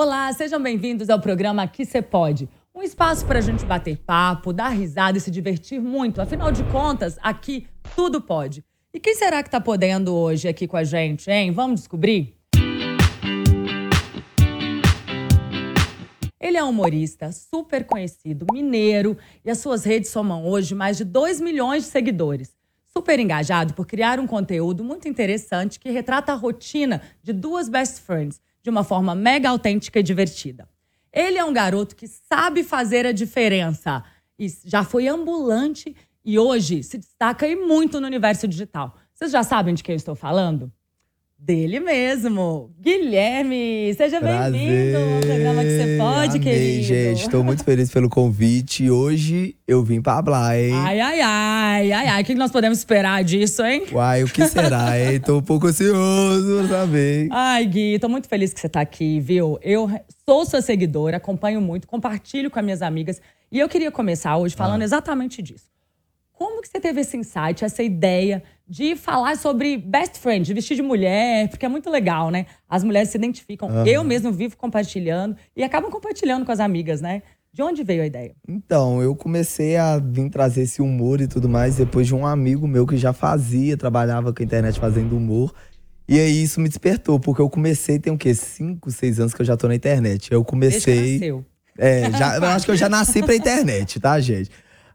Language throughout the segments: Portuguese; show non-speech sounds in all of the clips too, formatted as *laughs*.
Olá, sejam bem-vindos ao programa Aqui Cê Pode. Um espaço para a gente bater papo, dar risada e se divertir muito. Afinal de contas, aqui tudo pode. E quem será que está podendo hoje aqui com a gente, hein? Vamos descobrir? Ele é humorista, super conhecido, mineiro, e as suas redes somam hoje mais de 2 milhões de seguidores. Super engajado por criar um conteúdo muito interessante que retrata a rotina de duas best friends de uma forma mega autêntica e divertida. Ele é um garoto que sabe fazer a diferença e já foi ambulante e hoje se destaca e muito no universo digital. Vocês já sabem de quem eu estou falando? Dele mesmo, Guilherme. Seja bem-vindo ao programa que você pode, Amei, querido. gente. Estou muito feliz pelo convite. Hoje eu vim pra hablar, hein? Ai, ai, ai, ai, ai. O que nós podemos esperar disso, hein? Uai, o que será, *laughs* hein? Tô um pouco ansioso pra saber. Ai, Gui, tô muito feliz que você tá aqui, viu? Eu sou sua seguidora, acompanho muito, compartilho com as minhas amigas. E eu queria começar hoje falando exatamente disso. Como que você teve esse insight, essa ideia de falar sobre best friend, de vestir de mulher? Porque é muito legal, né? As mulheres se identificam. Eu mesmo vivo compartilhando e acabam compartilhando com as amigas, né? De onde veio a ideia? Então, eu comecei a vir trazer esse humor e tudo mais depois de um amigo meu que já fazia, trabalhava com a internet fazendo humor. E aí isso me despertou, porque eu comecei, tem o quê? Cinco, seis anos que eu já tô na internet. Eu Desde que comecei. nasceu. É, já, eu acho que eu já nasci pra internet, tá, gente?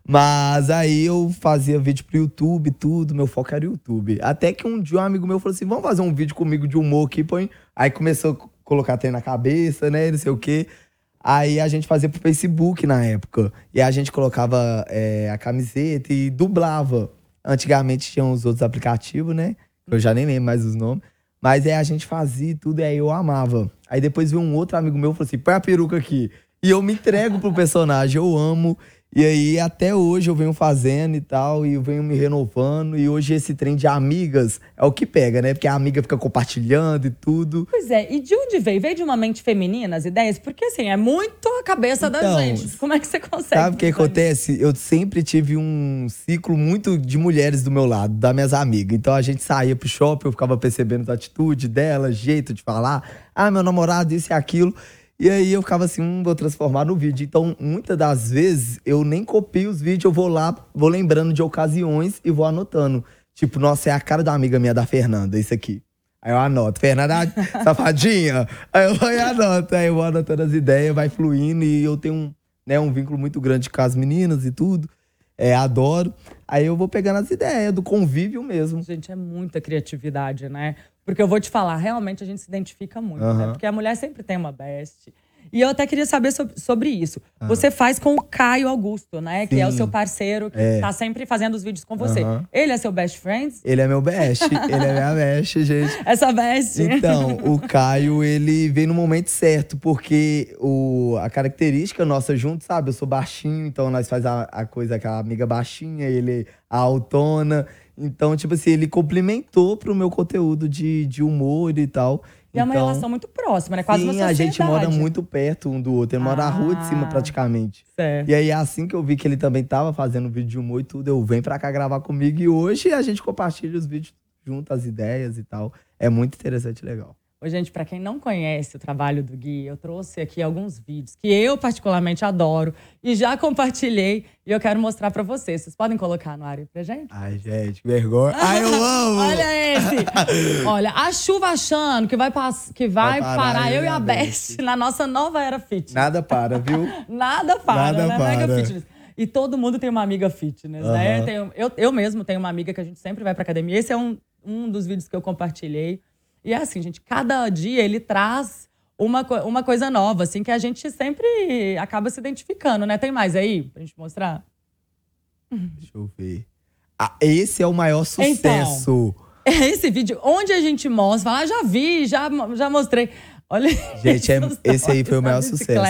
Mas aí eu fazia vídeo pro YouTube, tudo, meu foco era YouTube. Até que um dia um amigo meu falou assim: vamos fazer um vídeo comigo de humor aqui, põe. Aí começou a colocar trem na cabeça, né? Não sei o quê. Aí a gente fazia pro Facebook na época. E a gente colocava é, a camiseta e dublava. Antigamente tinha os outros aplicativos, né? Eu já nem lembro mais os nomes. Mas aí a gente fazia tudo, e aí eu amava. Aí depois veio um outro amigo meu e falou assim: põe a peruca aqui. E eu me entrego pro personagem, eu amo. E aí até hoje eu venho fazendo e tal, e eu venho me renovando. E hoje esse trem de amigas é o que pega, né? Porque a amiga fica compartilhando e tudo. Pois é, e de onde veio? Veio de uma mente feminina as ideias? Porque assim, é muito a cabeça da Então, gente. Como é que você consegue? Sabe o que acontece? Eu sempre tive um ciclo muito de mulheres do meu lado, das minhas amigas. Então a gente saía pro shopping, eu ficava percebendo a atitude dela, jeito de falar. Ah, meu namorado, isso e aquilo. E aí eu ficava assim, hum, vou transformar no vídeo. Então, muitas das vezes, eu nem copio os vídeos, eu vou lá, vou lembrando de ocasiões e vou anotando. Tipo, nossa, é a cara da amiga minha, da Fernanda, isso aqui. Aí eu anoto, Fernanda, *laughs* safadinha. Aí eu vou e anoto. Aí eu vou anotando as ideias, vai fluindo. E eu tenho um, né, um vínculo muito grande com as meninas e tudo. É, adoro. Aí eu vou pegando as ideias, do convívio mesmo. Gente, é muita criatividade, né? Porque eu vou te falar, realmente a gente se identifica muito, né? Aham. Porque a mulher sempre tem uma best. E eu até queria saber sob- sobre isso. Ah. Você faz com o Caio Augusto, né? Que é o Sim. seu parceiro, que É. tá sempre fazendo os vídeos com você. Aham. Ele é seu best friend? Ele é meu best, ele é minha *laughs* best, gente. Essa best? Então, *laughs* o Caio, ele veio no momento certo, porque o, a característica nossa junto, sabe? Eu sou baixinho, então nós faz a, a coisa com a amiga baixinha, ele a autona. Então, tipo assim, ele complementou pro meu conteúdo de, de humor e tal. E é uma então, relação muito próxima, né? Quase sim, uma sociedade. a gente mora muito perto um do outro. Ele mora na rua de cima, Ah. praticamente. Certo. E aí, assim que eu vi que ele também tava fazendo vídeo de humor e tudo, eu venho pra cá gravar comigo. E hoje a gente compartilha os vídeos junto, as ideias e tal. É muito interessante e legal. Ô, gente, pra quem não conhece o trabalho do Gui, eu trouxe aqui alguns vídeos que eu particularmente adoro e já compartilhei e eu quero mostrar pra vocês. Vocês podem colocar no ar aí pra gente? Ai, gente, que vergonha. *laughs* Ai, eu amo! Olha esse! *laughs* Olha, a chuva achando que vai, que vai, Vai parar, parar eu e a Best *laughs* na nossa nova era fit. Nada para, viu? Nada para, Nada né? para. Mega fitness. E todo mundo tem uma amiga fitness, né? Aham. Tenho- eu, eu mesmo tenho uma amiga que a gente sempre vai pra academia. Esse é um, um dos vídeos que eu compartilhei. E é assim, gente, cada dia ele traz uma, uma coisa nova, assim, que a gente sempre acaba se identificando, né? Tem mais aí pra gente mostrar? Deixa eu ver. Ah, esse é o maior sucesso. *laughs* Esse vídeo, onde a gente mostra, fala, ah, já vi, já, já mostrei. Olha Gente, é- esse aí foi o maior sucesso.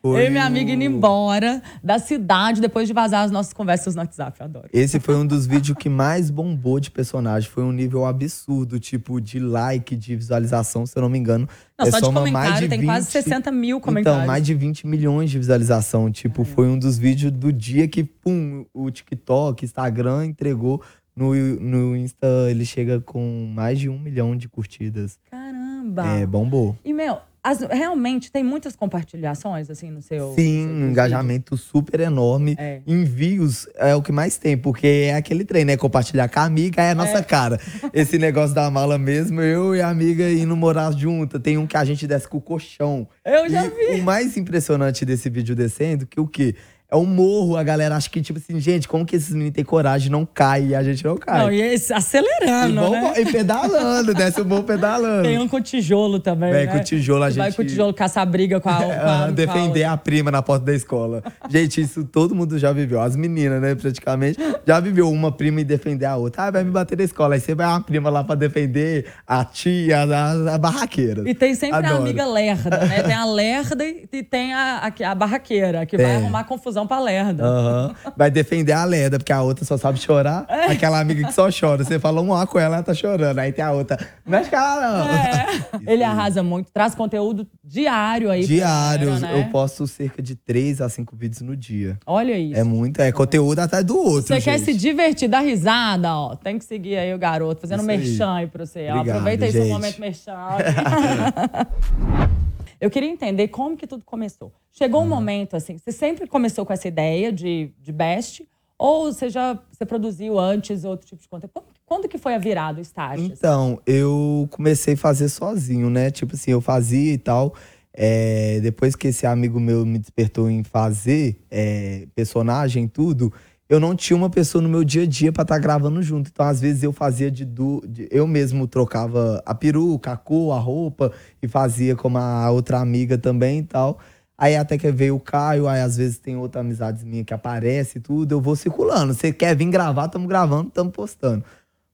Foi Eu e minha amiga indo embora da cidade depois de vazar as nossas conversas no WhatsApp. Eu adoro. Esse foi um dos vídeos que mais bombou de personagem. Foi um nível absurdo, tipo, de like, de visualização, se eu não me engano. Não, É só de soma mais comentário, tem quase 20 60 mil comentários. Então, mais de 20 milhões de visualização. Tipo, foi um dos vídeos do dia que, pum, o TikTok, Instagram entregou. No, no Insta, ele chega com mais de um milhão de curtidas. Caramba! É, bombou. E, meu, as- realmente tem muitas compartilhações, assim, no seu. Sim, no seu um vídeo? engajamento super enorme. É. Envios é o que mais tem, porque é aquele trem, né? Compartilhar com a amiga é a nossa cara. Esse *laughs* negócio da mala mesmo, eu e a amiga indo morar junto. Tem um que a gente desce com o colchão. Eu já E vi. O mais impressionante desse vídeo descendo, que o quê? É um morro, a galera acha que, tipo assim, gente, como que esses meninos têm coragem de não cair e a gente não cai? Não, e e, acelerando, vão- né? e pedalando, desce o morro pedalando. Tem um com tijolo também. Vem né? com tijolo, a Que Vai gente- com tijolo caçar briga com a. *laughs* Com a, Aham, com a defender a prima na porta da escola. Gente, isso todo mundo já viveu. As meninas, né, praticamente, já viveu uma prima e defender a outra. Ah, vai me bater na escola. Aí você vai uma prima lá pra defender a tia, a, a barraqueira. E tem sempre a Adoro. amiga lerda, né? Tem a lerda e e tem a, a, a barraqueira, que vai arrumar confusão pra lerda. Aham. Vai defender a Leda, porque a outra só sabe chorar. É. Aquela amiga que só chora. Você fala um A com ela, ela tá chorando. Aí tem a outra. Mexe com ela, não. É. Ele arrasa muito, traz conteúdo diário aí. galera, né? eu posto cerca de 3 a 5 vídeos no dia. Olha isso. É muito, é conteúdo atrás do outro. Você quer se divertir, dar risada, ó. Tem que seguir aí o garoto, fazendo Isso merchan aí pra você. ó. Obrigado, Aproveita aí seu momento merchan. *laughs* *laughs* Eu queria entender como que tudo começou. Chegou um momento, assim, você sempre começou com essa ideia de, de best? Ou você já você produziu antes outro tipo de conteúdo? Quando, que foi a virada, o start? assim? Então, eu comecei a fazer sozinho, né? Tipo assim, eu fazia e tal. É, depois que esse amigo meu me despertou em fazer é, personagem e tudo, eu não tinha uma pessoa no meu dia a dia pra estar gravando junto. Então, às vezes, eu fazia de, du- Eu mesmo trocava a peruca, a cor, a roupa, e fazia como a outra amiga também e tal. Aí até que veio o Caio, aí às vezes tem outra amizade minha que aparece e tudo, eu vou circulando. Você quer vir gravar, estamos gravando, estamos postando.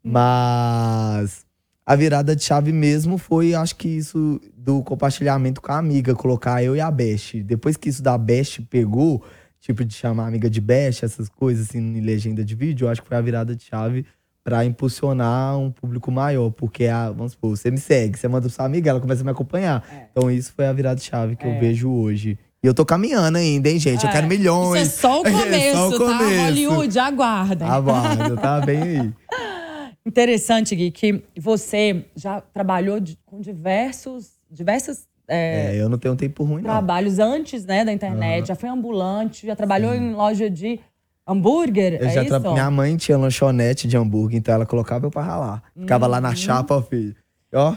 Mas a virada de chave mesmo foi, acho que isso do compartilhamento com a amiga, colocar eu e a Best. Depois que isso da Best pegou, tipo de chamar amiga de Best, essas coisas assim em legenda de vídeo, eu acho que foi a virada de chave pra impulsionar um público maior, porque a, vamos supor, você me segue, você manda pra sua amiga, ela começa a me acompanhar. É. Então isso foi a virada de chave que É. eu vejo hoje. E eu tô caminhando ainda, hein, gente? Eu É, quero milhões. Isso é só o começo, *laughs* É só o tá? começo. Hollywood, aguardem. Aguarda, tá bem aí. Interessante, Gui, que você já trabalhou de- com diversos, diversos é, É, eu não tenho tempo ruim, não. trabalhos antes né, da internet. Já foi ambulante, já trabalhou em loja de hambúrguer, Eu é isso? tra- Minha mãe tinha lanchonete de hambúrguer, então ela colocava eu pra ralar. Ficava lá na chapa, filho. Ó, Uhum.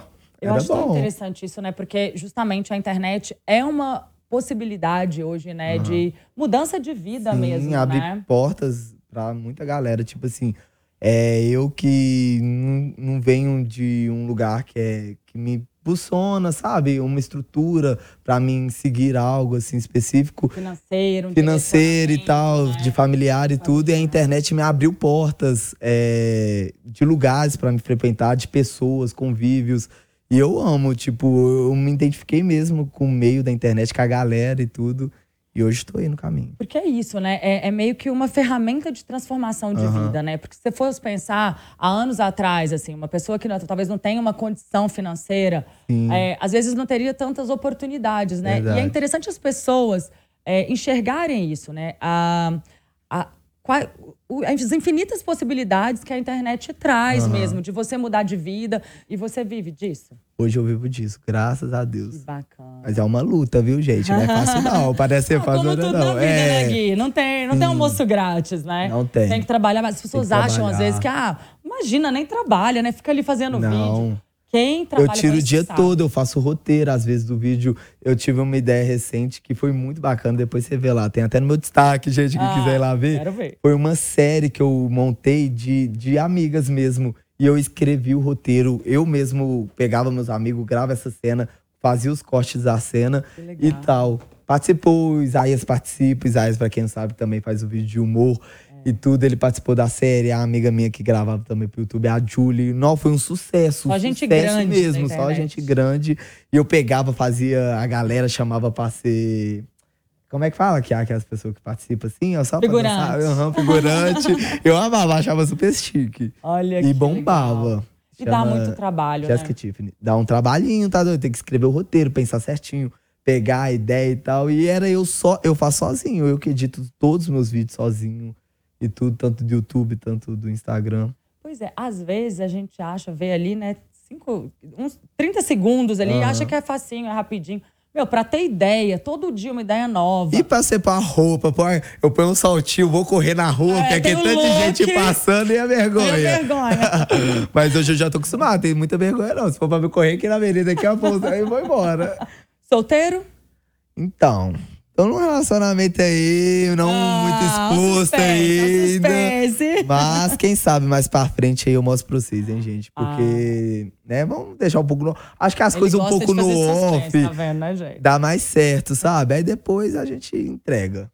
Eu acho tão bom. interessante isso, né? Porque justamente a internet é uma possibilidade hoje, né? De mudança de vida Sim, mesmo, abre né? portas pra muita galera. Tipo assim, é, eu que não, não venho de um lugar que, é, que me impulsiona, sabe? Uma estrutura pra mim seguir algo assim específico. Financeiro, um financeiro e tal, né? de familiar e tudo. E a internet me abriu portas é, de lugares pra me frequentar, de pessoas, convívios. E eu amo, tipo, eu me identifiquei mesmo com o meio da internet, com a galera e tudo. E hoje estou aí no caminho. Porque é isso, né? É, é meio que uma ferramenta de transformação de Aham. vida, né? Porque se você fosse pensar há anos atrás, assim, uma pessoa que não- talvez não tenha uma condição financeira, é, às vezes não teria tantas oportunidades, né? E Verdade. é interessante as pessoas é, enxergarem isso, né? A, a, as infinitas possibilidades que a internet traz Aham. mesmo, de você mudar de vida e você vive disso. Hoje eu vivo disso, graças a Que Deus. bacana. Mas é uma luta, viu, gente? Não é fácil, não. *laughs* Parece ser Ah, fácil, não, tudo não. vida, é. né, Gui? Não tem, não tem almoço grátis, né? Não tem. Tem que trabalhar, mas as pessoas que acham às vezes que, ah, imagina, nem trabalha, né? Fica ali fazendo vídeo. Quem Eu trabalha tiro com o dia sabe. todo, eu faço roteiro, às vezes, do vídeo. Eu tive uma ideia recente que foi muito bacana, depois você vê lá. Tem até no meu destaque, gente, que Ah, quiser ir lá ver. Quero ver. Foi uma série que eu montei de, de amigas mesmo. E eu escrevi o roteiro. Eu mesmo pegava meus amigos, grava essa cena, fazia os cortes da cena e tal. Participou, Isaías participa. Isaías, pra quem não sabe, também faz o vídeo de humor. E tudo. Ele participou da série. A amiga minha que gravava também pro YouTube, a Julie. Não, foi um sucesso. Só um gente sucesso grande mesmo. Só gente grande. E eu pegava, fazia. A galera chamava pra ser. Como é que fala que há aquelas pessoas que participam assim? Ó, só Figurante. Aham, figurante. *laughs* eu amava, achava super chique. Olha que E bombava. legal. E dá muito trabalho, Jessica né? Tiffany. Dá um trabalhinho, tá doido? Tem que escrever o roteiro, pensar certinho, pegar a ideia e tal. E era eu só, eu faço sozinho, eu que edito todos os meus vídeos sozinho e tudo, tanto do YouTube, tanto do Instagram. Pois é, às vezes a gente acha, vê ali, né, cinco, uns 30 segundos ali, Aham. acha que é facinho, é rapidinho. Meu, pra ter ideia, todo dia uma ideia nova. E pra separar roupa, pô, eu ponho um saltinho, vou correr na rua, É, porque aqui tem é tanta look. gente passando e é vergonha. É vergonha. *laughs* Mas hoje eu já tô acostumado, tem muita vergonha não. Se for pra me correr aqui na avenida, aqui a pouco, aí eu vou embora. *laughs* Solteiro? Então, tô num relacionamento aí, não Ah, muito exposto suspense, ainda. suspense. Mas quem sabe mais pra frente aí eu mostro pra vocês, hein, gente? Ah. Porque, né, vamos deixar um pouco no... Acho que as Ele coisas um pouco no suspense, off Tá vendo, né, gente? dá mais certo, sabe? Aí depois a gente entrega.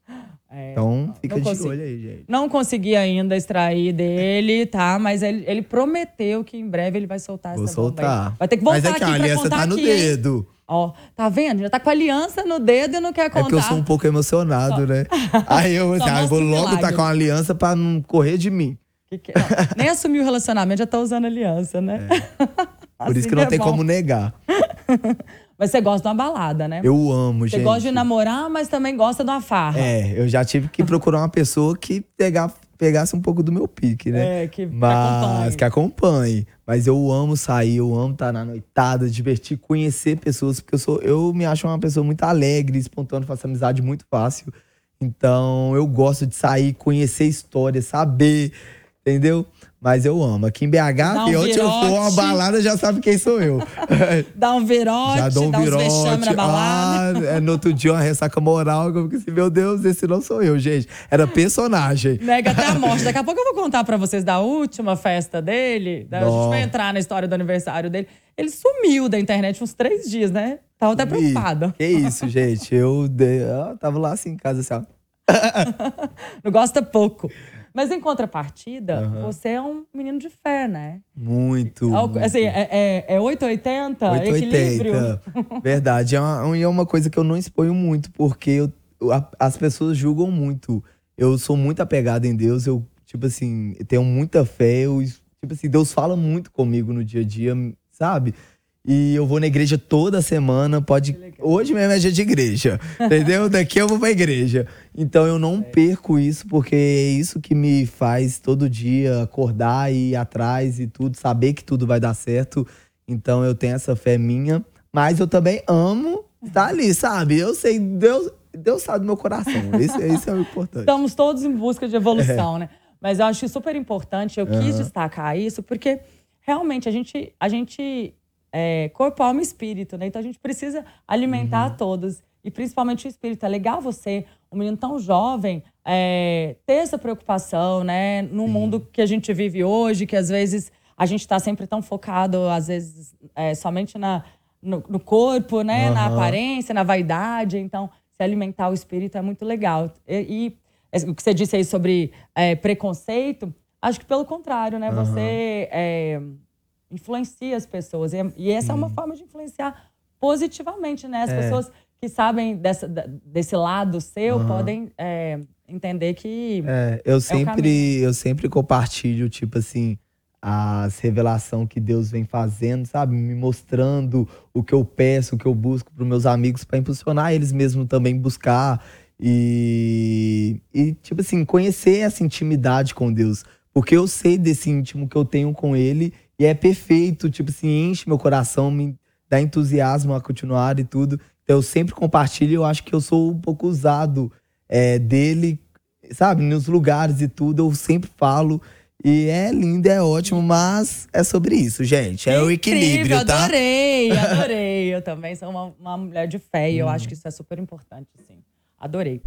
É, Então, fica de consigo. olho aí, gente. Não consegui ainda extrair dele, tá? Mas ele, ele prometeu que em breve ele vai soltar Vou essa bomba aí. soltar. Vai ter que voltar Mas é que aqui a aliança tá no aqui, hein? dedo. Ó, tá vendo? Já tá com a aliança no dedo e não quer É contar. porque eu sou um pouco emocionado, né? *laughs* Aí eu, assim, ah, eu vou logo milagre. tá com aliança pra não correr de mim. Que que- não, nem assumiu o relacionamento, já tá usando aliança, né? *laughs* Por isso Assim que não é tem bom. como negar. *laughs* Mas você gosta de uma balada, né? Eu amo, Você gente. gosta de namorar, mas também gosta de uma farra. É, eu já tive que procurar uma pessoa que pegar, pegasse um pouco do meu pique, né? É, que, Mas acompanhe. que acompanhe. Mas eu amo sair, eu amo estar na noitada, divertir, conhecer pessoas, porque eu sou, eu me acho uma pessoa muito alegre, espontânea, faço amizade muito fácil. Então eu gosto de sair, conhecer história, saber, entendeu? Mas eu amo. Aqui em BH, Dá um e onde eu for uma balada, já sabe quem sou eu. *laughs* Dá um virote, já dou um dá uns na balada. Ah, é, no outro dia uma ressaca moral, eu fico assim, meu Deus, esse não sou eu, gente. Era personagem. Nega até a *laughs* morte. Daqui a pouco eu vou contar pra vocês da última festa dele. A gente vai entrar na história do aniversário dele. Ele sumiu da internet uns três dias, né? Tava até preocupada. Que isso, gente. Eu, de- eu tava lá assim em casa, assim, ó. *laughs* Não gosta pouco. Mas em contrapartida, Aham. você é um menino de fé, né? Muito. Algo- muito. Assim, é, é, é 880, equilíbrio. 880. Verdade. É uma, e é uma coisa que eu não exponho muito, porque eu- a- as pessoas julgam muito. Eu sou muito apegado em Deus, eu, tipo assim, tenho muita fé. Eu, tipo assim, Deus fala muito comigo no dia a dia, sabe? E eu vou na igreja toda semana, pode. Hoje mesmo é dia de igreja, *laughs* entendeu? Daqui eu vou pra igreja. Então eu não perco isso, porque é isso que me faz todo dia acordar e ir atrás e tudo, saber que tudo vai dar certo. Então eu tenho essa fé minha, mas eu também amo estar ali, sabe? Eu sei, Deus, Deus sabe do meu coração. Isso, *laughs* isso é o importante. Estamos todos em busca de evolução, né? Mas eu acho super importante, eu quis destacar isso, porque realmente a gente, a gente é corpo, alma e espírito, né? Então a gente precisa alimentar todos. E principalmente o espírito. É legal você, um menino tão jovem, é, ter essa preocupação, né? No mundo que a gente vive hoje, que às vezes a gente está sempre tão focado, às vezes, é, somente na, no, no corpo, né? Na Aham. aparência, na vaidade. Então, se alimentar o espírito é muito legal. E, e o que você disse aí sobre é, preconceito, acho que pelo contrário, né? Aham. Você é, influencia as pessoas. E, e essa é uma forma de influenciar positivamente, né? As É. pessoas que sabem dessa, desse lado seu Aham. podem é, entender que. É, eu sempre, caminho. eu sempre compartilho, tipo assim, as revelações que Deus vem fazendo, sabe? Me mostrando o que eu peço, o que eu busco para meus amigos, para impulsionar eles mesmo também buscar e, e, tipo assim, conhecer essa intimidade com Deus. Porque eu sei desse íntimo que eu tenho com Ele e é perfeito, tipo assim, enche meu coração, me dá entusiasmo a continuar e tudo. Então eu sempre compartilho eu acho que eu sou um pouco usado é, dele, sabe, nos lugares e tudo, eu sempre falo. E é lindo, é ótimo, mas é sobre isso, gente. É o equilíbrio, Incrível, tá? Adorei, *laughs* adorei. Eu também sou uma, uma mulher de fé e eu Hum. acho que isso é super importante, sim. Adorei.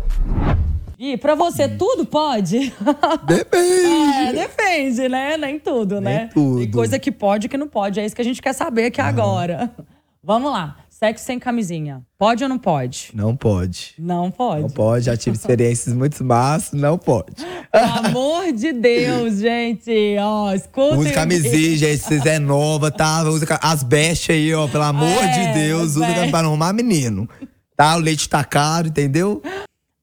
E pra você, Hum. tudo pode? *laughs* Depende. É, depende, né? Nem tudo, né? Nem tudo. Tem coisa que pode e que não pode. É isso que a gente quer saber aqui agora. Vamos lá. Sexo sem camisinha. Pode ou não pode? Não pode. Não pode. Não pode, já tive *laughs* experiências muito massas, não pode. Pelo amor de Deus, *laughs* gente. Ó, escutem. Usa camisinha, gente, se vocês é nova, tá? Usa as bestas aí, ó, pelo amor É, de Deus, usa pra não arrumar menino. Tá? O leite tá caro, entendeu?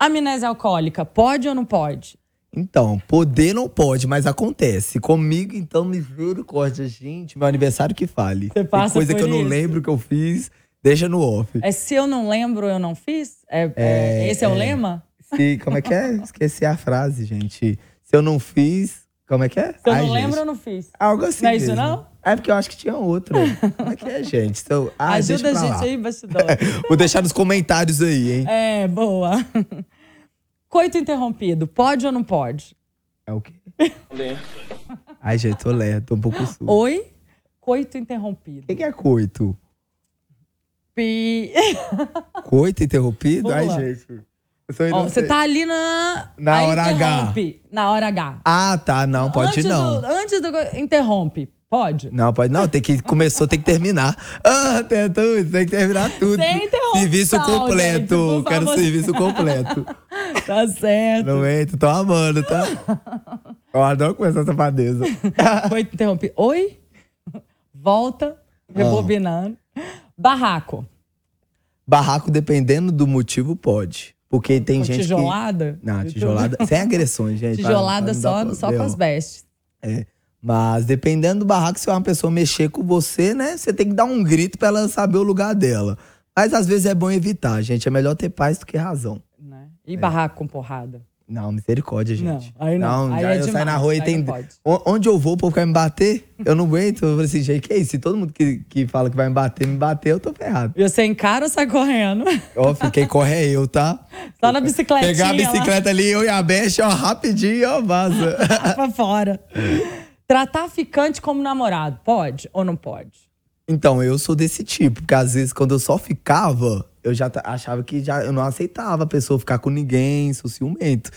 Amnésia alcoólica. Pode ou não pode? Então, poder não pode, mas acontece. Comigo, então, misericórdia, gente. Meu aniversário que fale. Você passa Tem coisa que eu não lembro que eu fiz, deixa no off. É se eu não lembro, eu não fiz? É, é- esse é, o lema? Se, como é que é? *laughs* Esqueci a frase, gente. Se eu não fiz, como é que é? Se eu Ai, não gente. lembro, eu não fiz. Algo assim não é isso, mesmo. não? É porque eu acho que tinha outra. *laughs* Como é que é, gente? Então, ah, Ajuda a gente lá. aí, bastidor. *laughs* Vou deixar nos comentários aí, hein? é, boa. Coito interrompido, pode ou não pode? É o quê? Ai, gente, tô lerdo, tô um pouco *gasps* surdo. Oi? Coito interrompido. O que que é coito? Pi... *laughs* Coito interrompido? Ai, gente. Ó, você tá ali na. Na aí hora H. interrompe. Na hora H. Ah, tá. Não, pode antes não. Do, antes do. Interrompe. Pode? Não, pode não. Tem que começou, tem que terminar. *laughs* Ah, tem tudo, tem que terminar tudo. Sem interrupção, Serviço gente, completo. por Quero serviço completo. Tá certo. Não entra, tô amando, tá? *laughs* Eu adoro começar essa safadeza. Coito *laughs* interrompe. Oi? Volta. Rebobinando. Barraco. Barraco, dependendo do motivo, pode. Porque tem Com gente tijolada? que... Não, tijolada... Sem agressões, gente. pra- Tijolada só, só com as vestes. É. Mas dependendo do barraco, se é uma pessoa mexer com você, né? Você tem que dar um grito pra ela saber o lugar dela. Mas às vezes é bom evitar, gente. É melhor ter paz do que razão. E barraco com porrada? Não, misericórdia, gente. Não, aí não. Aí já é eu saio demais, na rua e aí tem. não pode. O- Onde eu vou, o povo quer me bater? Eu não aguento. Eu falei assim, gente, que isso? Se todo mundo que, que fala que vai me bater, me bater, eu tô ferrado. E você encara ou sai correndo? Ó, quem corre é eu, tá? Só na bicicletinha. Pegar a bicicleta ali, eu e a Beth, ó, rapidinho, ó, vaza. lá *laughs* pra fora. Tratar ficante como namorado, pode ou não pode? Então, eu sou desse tipo, porque às vezes quando eu só ficava, eu já achava que já, eu não aceitava a pessoa ficar com ninguém, sou ciumento.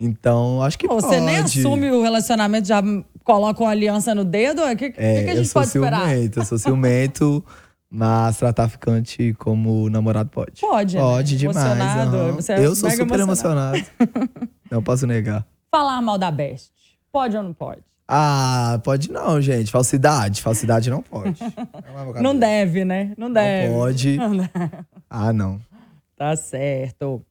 Então, acho que Pô, pode. Você nem assume o relacionamento, já coloca uma aliança no dedo? O que, que, É, que a eu gente sou pode esperar? ciumento, eu sou ciumento, *laughs* mas tratar ficante como namorado pode. Pode, né? Pode demais. Emocionado, aham. você é eu sou super emocionado. emocionado. *laughs* não posso negar. Falar mal da Best, pode ou não pode? Ah, pode não, gente. Falsidade. Falsidade não pode. *laughs* Não deve, né? Não deve. *laughs* Não pode. Não. Ah, não. Tá certo.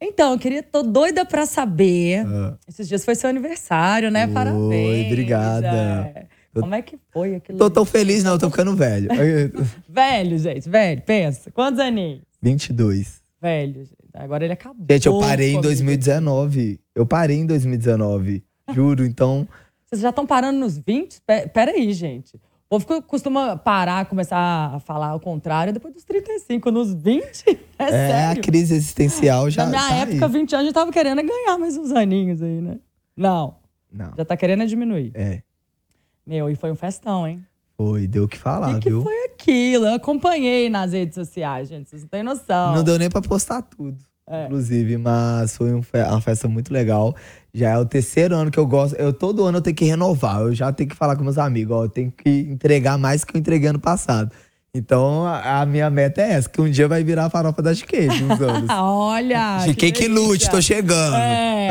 Então, eu queria, tô doida pra saber. Ah. Esses dias foi seu aniversário, né? Foi, Parabéns. obrigada. é. Como é que foi aquilo? Tô tão feliz, não. Tô ficando velho. *laughs* Velho, gente, velho, pensa. Quantos aninhos? 22. Velho, gente. Agora ele acabou. Gente, eu parei em comigo. 2019. Eu parei em 2019. Juro, então. Vocês já estão parando nos 20? Pe- Peraí, gente. O povo costuma parar, começar a falar o contrário depois dos 35. Nos 20? *laughs* É, É, sério. a crise existencial já. Na minha tá época, aí. 20 anos, gente tava querendo ganhar mais uns aninhos aí, né? Não. Não. Já tá querendo é diminuir. É. Meu, e foi um festão, hein? Foi, deu o que falar, e que viu? foi aquilo? Eu acompanhei nas redes sociais, gente. Vocês não têm noção. Não deu nem pra postar tudo. É. Inclusive, mas foi um uma festa muito legal. Já é o terceiro ano que eu gosto. Eu todo ano eu tenho que renovar. Eu já tenho que falar com meus amigos, ó, eu tenho que entregar mais que eu entreguei ano passado. Então, a, minha meta é essa, que um dia vai virar a farofa da Chiquete, anos. Olha! Chiquei que lute, delícia. tô chegando. É.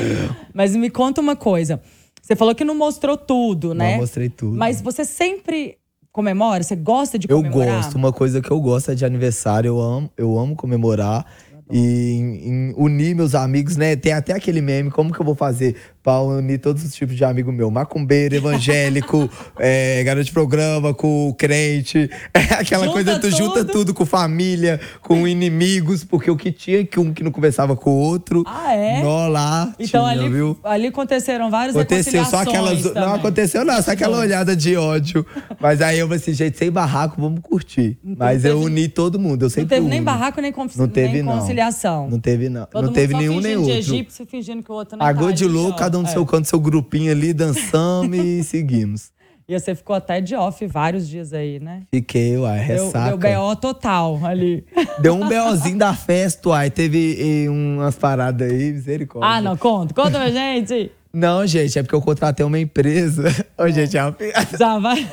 *laughs* Mas me conta uma coisa. Você falou que não mostrou tudo, né? Não mostrei tudo. Mas você sempre comemora? Você gosta de Eu comemorar? gosto, uma coisa que eu gosto é de aniversário, eu amo, eu amo comemorar. E em- em unir meus amigos, né? Tem até aquele meme, como que eu vou fazer pra unir todos os tipos de amigo meu? Macumbeiro, evangélico, *laughs* é, garoto de programa, com crente. É aquela Junta coisa, tu junta tudo. tudo com família, com inimigos, porque o que tinha que um que não conversava com o outro. Ah, é? Nó lá, Então tinha, ali, viu? ali aconteceram várias Aconteceu só aquelas. reconciliações Não também. aconteceu, não, só aquela olhada de ódio. *laughs* Mas aí eu falei assim, gente, sem barraco, vamos curtir. Mas eu teve- uni todo mundo. Eu Não sempre teve nem uno. barraco, nem, conf... Não teve, nem não. conciliação. Não teve, não. Todo não teve nenhum nem fingindo de outro. egípcio, fingindo que o outro não Agora tá de louco. Cada um no É. seu canto, seu grupinho ali, dançamos e *laughs* seguimos. E você ficou até de off vários dias aí, né? Fiquei, uai, Deu, ressaca. deu BO total ali. *laughs* Deu um BOzinho da festa, uai. Teve umas paradas aí, misericórdia. ah, não, conta. Conta pra gente. Não, gente, é porque eu contratei uma empresa. Ô, gente, é uma. *laughs* Já vai.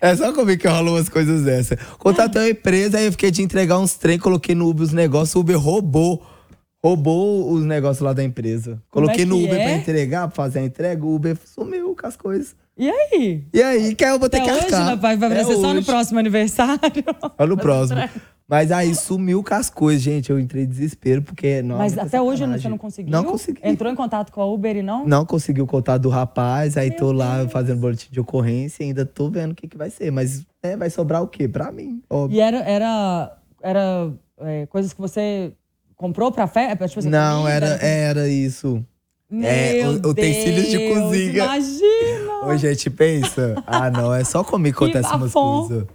É só comigo que rolou umas coisas dessas. Contratei uma empresa, aí eu fiquei de entregar uns trem, coloquei no Uber os negócios, o Uber roubou. Roubou os negócios lá da empresa. Como é Coloquei no Uber é? pra entregar, pra fazer a entrega, o Uber sumiu com as coisas. E aí? E aí, que aí eu vou ter Até que hoje, arcar. né? vai, vai ser só no hoje. próximo aniversário. Só no próximo. Mas aí sumiu com as coisas, gente. Eu entrei em desespero, porque. Não, Mas até hoje sacanagem. você não conseguiu? Não consegui. Entrou em contato com a Uber e não? Não consegui o contato do rapaz, aí tô lá fazendo boletim de ocorrência e ainda tô vendo o que, que vai ser. Mas é, vai sobrar o quê? Pra mim, óbvio. E era, era, era é, coisas que você comprou pra festa? Tipo assim, Não, comida, era, era isso. É, Meu o- utensílios de cozinha. Imagina! Ô, gente, pensa. Ah, não, é só comigo que acontece umas bafão. coisas.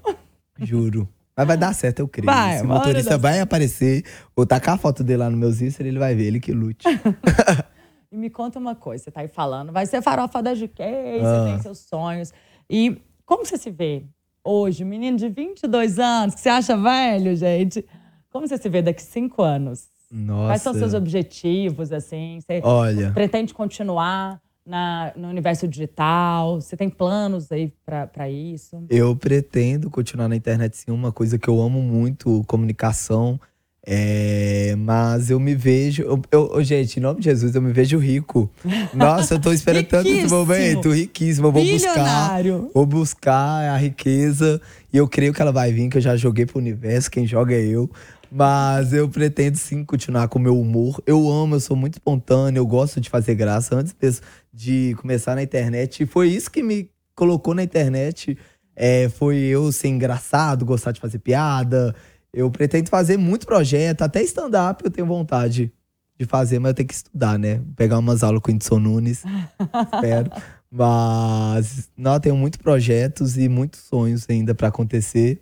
Juro. Mas vai dar certo, eu creio. Vai, uma hora motorista vai aparecer, vou tacar a foto dele lá no meus Insta, ele vai ver, ele que lute. *laughs* E me conta uma coisa, você tá aí falando, vai ser farofa da GK, Ah. você tem seus sonhos. E como você se vê hoje, menino de 22 anos, que você acha velho, gente? Como você se vê daqui cinco anos? Nossa. Quais são seus objetivos, assim? Você Olha, pretende continuar na, no universo digital? Você tem planos aí pra isso? eu pretendo continuar na internet sim, uma coisa que eu amo muito, comunicação. É, mas eu me vejo. Eu, eu- gente, em nome de Jesus, eu me vejo rico. Nossa, eu tô *laughs* esperando tanto esse momento, riquíssimo. Eu vou buscar. Vou buscar a riqueza e eu creio que ela vai vir, que eu já joguei pro universo, quem joga é eu. Mas eu pretendo sim continuar com o meu humor. Eu amo, eu sou muito espontâneo, eu gosto de fazer graça. Antes mesmo de começar na internet, foi isso que me colocou na internet. É, foi eu ser engraçado, gostar de fazer piada. Eu pretendo fazer muito projeto, até stand-up eu tenho vontade de fazer, mas eu tenho que estudar, né? Pegar umas aulas com o Whindersson Nunes. *laughs* espero. Mas não, eu tenho muitos projetos e muitos sonhos ainda pra acontecer.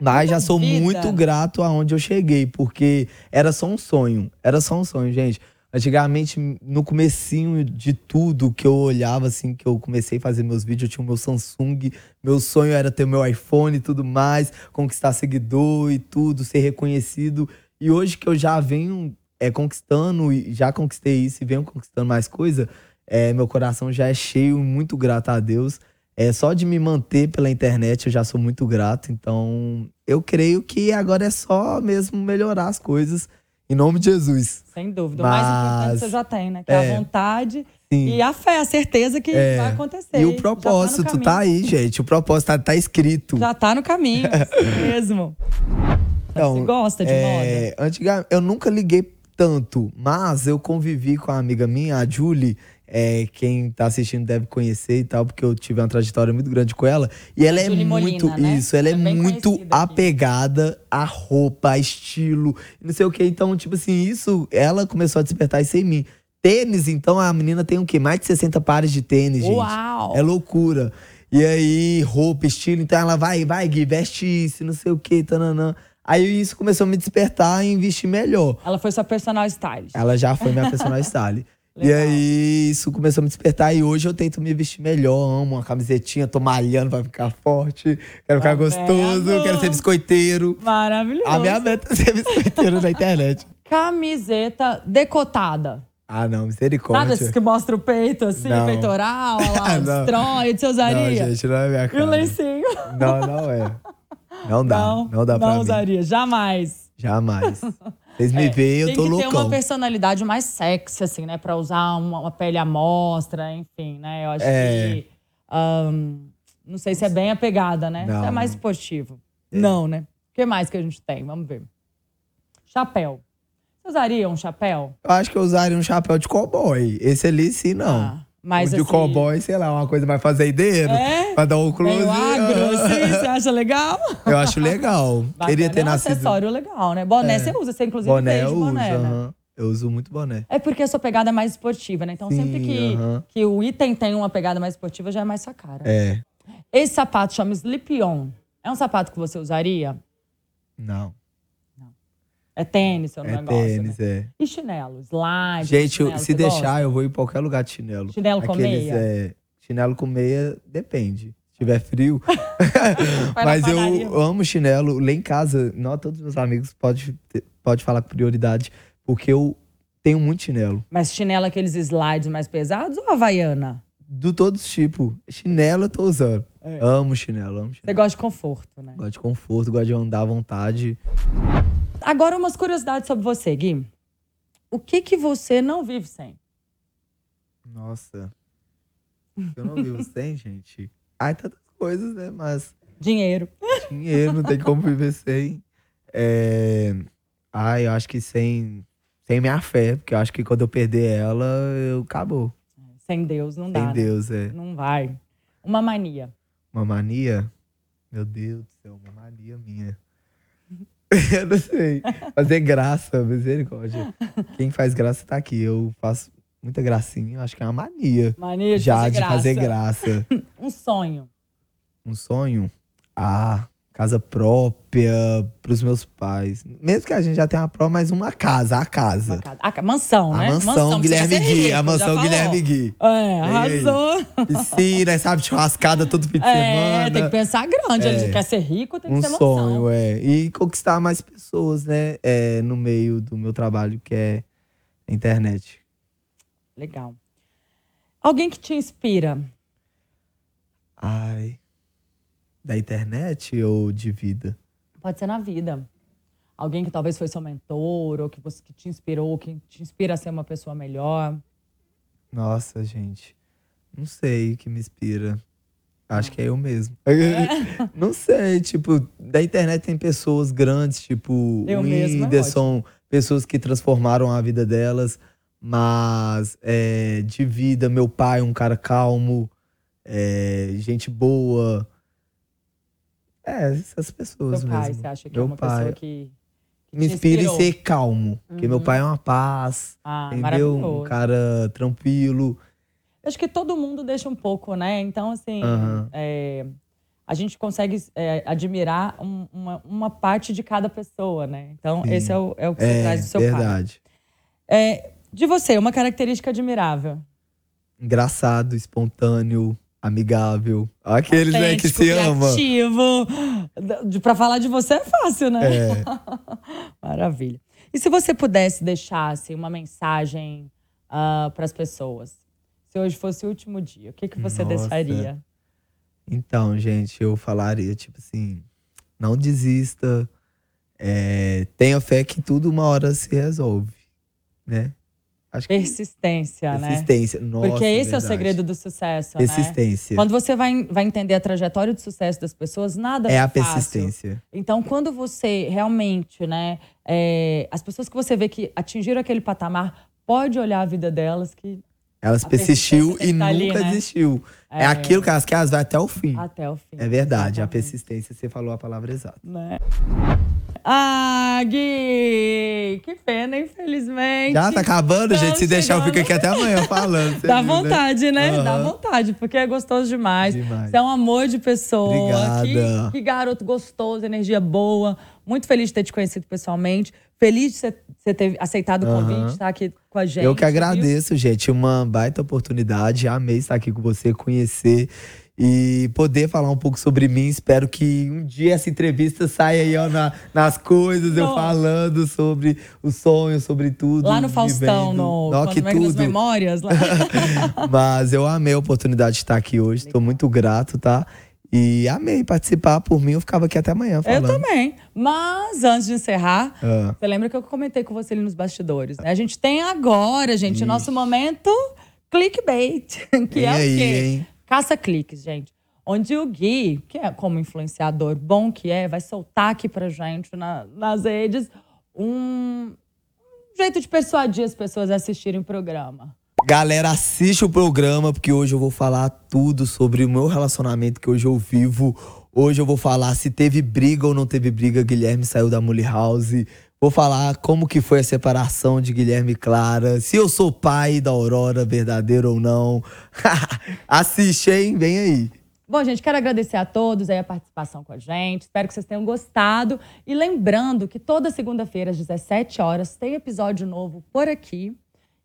Mas já sou vida. muito grato aonde eu cheguei, porque era só um sonho. Era só um sonho, gente. Antigamente, no comecinho de tudo que eu olhava, assim, que eu comecei a fazer meus vídeos, eu tinha o meu Samsung. Meu sonho era ter meu iPhone e tudo mais, conquistar seguidor e tudo, ser reconhecido. E hoje que eu já venho é, conquistando, e já conquistei isso e venho conquistando mais coisa, é, meu coração já é cheio, muito grato a Deus. É, só de me manter pela internet eu já sou muito grato. Então, eu creio que agora é só mesmo melhorar as coisas. Em nome de Jesus. Sem dúvida. O mais importante Mas- você já tem, né? Que é, a é. vontade Sim. e a fé, a certeza que É. vai acontecer. E o propósito tá, no tá, caminho. aí, gente. O propósito tá, tá escrito. Já tá no caminho, *laughs* mesmo. você gosta de é, Antigamente, eu nunca liguei tanto, mas eu convivi com a amiga minha, a Julie. É, quem tá assistindo deve conhecer e tal, porque eu tive uma trajetória muito grande com ela. E ela é muito. Né? Isso, ela é, É muito aqui. apegada à roupa, a estilo, não sei o que. Então, tipo assim, isso, ela começou a despertar isso em mim. Tênis, então, a menina tem o quê? Mais de 60 pares de tênis, gente. Uau! É loucura. E aí, roupa, estilo, então ela vai, vai, Gui, veste isso, não sei o que, tananã. Aí isso começou a me despertar e investir melhor. Ela foi sua personal stylist. Ela já foi minha personal *laughs* style. E aí, isso começou a me despertar e hoje eu tento me vestir melhor. Amo uma camisetinha, tô malhando pra ficar forte. Quero ficar Tá gostoso, quero ser biscoiteiro. Maravilhoso. A minha meta é ser biscoiteiro na internet. *laughs* Camiseta decotada. Ah, não, misericórdia. esses que mostra o peito, assim, Não. peitoral, *laughs* lá, Não. destroia, você Não, usaria? gente, não é minha e o cara. lencinho? Não, não é. Não dá, não, não, dá pra não mim. usaria, jamais. Jamais. *laughs* Vocês me veem, eu Tem tô que ter loucão. uma personalidade mais sexy, assim, né? Pra usar uma, uma pele à mostra, enfim, né? Eu acho É. que. ahn, não sei se é bem a pegada, né? Não. É mais esportivo. Não, né? O que mais que a gente tem? Vamos ver. Chapéu. Você usaria um chapéu? Eu acho que eu usaria um chapéu de cowboy. Esse ali, sim, não. Ah, mas o de assim, cowboy, sei lá, uma coisa mais fazendeira. É? Pra dar um close. Meio agro, *laughs* assim, você acha legal? Eu acho legal. Queria Bacana, ter é um nascido. acessório legal, né? Boné É. você usa, você inclusive Boné fez eu de uso, boné, né? aham. Eu uso muito boné. É porque a sua pegada é mais esportiva, né? Então Sim, sempre que, aham. que o item tem uma pegada mais esportiva, já é mais sua cara. É. Esse sapato chama Slip-On. É um sapato que você usaria? Não. É tênis, seu É negócio, tênis, né? é. E chinelo? Slide? Gente, chinelo, se você deixar, gosta? eu vou em qualquer lugar de chinelo. Chinelo com meia? É, chinelo com meia, depende. Se tiver frio. *laughs* Mas eu amo chinelo. Lá em casa, não, todos os meus amigos podem pode falar com prioridade, porque eu tenho muito chinelo. Mas chinelo aqueles slides mais pesados ou havaiana? Do todos os tipos. Chinelo eu tô usando. É. Amo chinelo, amo Você chinelo. gosta de conforto, né? Gosto de conforto, gosto de andar à vontade. Agora, umas curiosidades sobre você, Gui. O que que você não vive sem? Nossa. Eu não vivo sem, *laughs* gente. Ai, tantas coisas, né? Mas Dinheiro. dinheiro não tem como viver sem. É... Ai, eu acho que sem, sem minha fé, porque eu acho que quando eu perder ela, eu acabou. Sem Deus não dá. Sem né? Deus, é. Não vai. Uma mania. Uma mania? Meu Deus do céu, uma mania minha. *laughs* eu não sei. Fazer graça, misericórdia. Quem faz graça tá aqui. Eu faço. muita gracinha. Acho que é uma mania. Mania de já fazer de graça. fazer graça. *laughs* Um sonho. um sonho? Ah, casa própria pros meus pais. Mesmo que a gente já tenha uma própria, mas uma casa, a casa. Uma casa. Ah, mansão, A né? mansão precisa Guilherme Gui, rico, a mansão. Guilherme Gui. É, aí? arrasou. Piscina, sabe, churrascada todo fim de semana. É, tem que pensar grande. É. Ele quer ser rico, tem que um ser mansão. sonho, é. E conquistar mais pessoas, né? É, no meio do meu trabalho, que é a internet. Legal. Alguém que te inspira? Ai. Da internet ou de vida? Pode ser na vida. Alguém que talvez foi seu mentor, ou que, você, que te inspirou, que te inspira a ser uma pessoa melhor. Nossa, gente. Não sei o que me inspira. Acho que é eu mesmo. *laughs* Não sei, tipo, da internet tem pessoas grandes, tipo Eu o é Whindersson, pessoas que transformaram a vida delas, mas é, de vida, meu pai, um cara calmo, é, gente boa. É, essas pessoas Seu pai, mesmo. você acha que meu é uma pai. pessoa que, que Me inspira em ser calmo, porque meu Uhum. pai é uma paz, Ah, entendeu? Um cara tranquilo. Acho que todo mundo deixa um pouco, né? Então, assim, Aham. é, a gente consegue é, admirar um- uma, uma parte de cada pessoa, né? Então, Sim. esse é o, é o que você É, traz do seu pai. verdade. É, de você, uma característica admirável. engraçado, espontâneo, amigável. Aqueles né, que se ama. Pra falar de você é fácil, né? É. *laughs* Maravilha. E se você pudesse deixar assim, uma mensagem para as pessoas? Se hoje fosse o último dia, o que, que você Nossa. deixaria? Então, gente, eu falaria, tipo assim, não desista. é, tenha fé que tudo uma hora se resolve, né? Acho que Persistência, né? persistência. Nossa, Porque esse é o verdade. segredo do sucesso, né? Persistência. Quando você vai, vai entender a trajetória de sucesso das pessoas, nada É a fácil. persistência. Então, quando você realmente, né, é, as pessoas que você vê que atingiram aquele patamar, pode olhar a vida delas que Elas A persistiu tem e tá ali, nunca né? desistiu. É, aquilo que elas querem, elas vai até o fim. até o fim. É verdade, a Exatamente. persistência, você falou a palavra exata. Né? Ah, Gui! Que pena, infelizmente. Já tá acabando, gente. Se Estamos deixar, eu fico chegando. aqui até amanhã falando. *laughs* Dá viu, né? vontade, né? Dá Aham. vontade, porque é gostoso demais. Demais. Você é um amor de pessoa. Obrigada. Que, que garoto gostoso, energia boa. Muito feliz de ter te conhecido pessoalmente. Feliz de você ter aceitado o convite, Aham. estar aqui com a gente. Eu que viu? agradeço, gente. Uma baita oportunidade. Amei estar aqui com você, conhecer e poder falar um pouco sobre mim. Espero que um dia essa entrevista saia aí ó, na- nas coisas, eu falando sobre os sonhos, sobre tudo. Lá no Faustão, no quando que é tudo. memórias. Lá. *laughs* Mas eu amei a oportunidade de estar aqui hoje. Estou muito grato, tá? E amei participar. Por mim, eu ficava aqui até amanhã Eu falando. também. Mas antes de encerrar, Ah. você lembra que eu comentei com você ali nos bastidores, né? A gente tem agora, gente, o nosso momento clickbait, *laughs* que Vem é o aí, quê? hein? Caça-cliques, gente. Onde o Gui, que é como influenciador bom que é, vai soltar aqui pra gente na- nas redes um jeito de persuadir as pessoas a assistirem o programa. Galera, assiste o programa, porque hoje eu vou falar tudo sobre o meu relacionamento que hoje eu vivo. Hoje eu vou falar se teve briga ou não teve briga. Guilherme saiu da Mully House. Vou falar como que foi a separação de Guilherme e Clara. Se eu sou pai da Aurora, verdadeiro ou não. *laughs* Assiste, hein? Vem aí. Bom, gente, quero agradecer a todos aí a participação com a gente. Espero que vocês tenham gostado. E lembrando que toda segunda-feira, às 17 horas, tem episódio novo por aqui.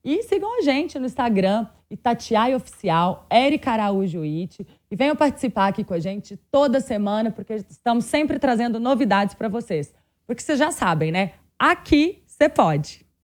E sigam a gente no Instagram, Itatiaia Oficial, Erika Araújo It. E venham participar aqui com a gente toda semana, porque estamos sempre trazendo novidades para vocês. Porque vocês já sabem, né? Aqui você pode.